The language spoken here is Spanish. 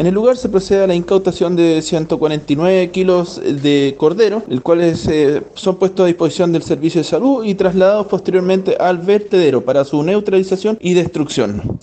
En el lugar se procede a la incautación de 149 kilos de cordero, el cuales eh, son puestos a disposición del Servicio de Salud y trasladados posteriormente al vertedero para su neutralización y destrucción.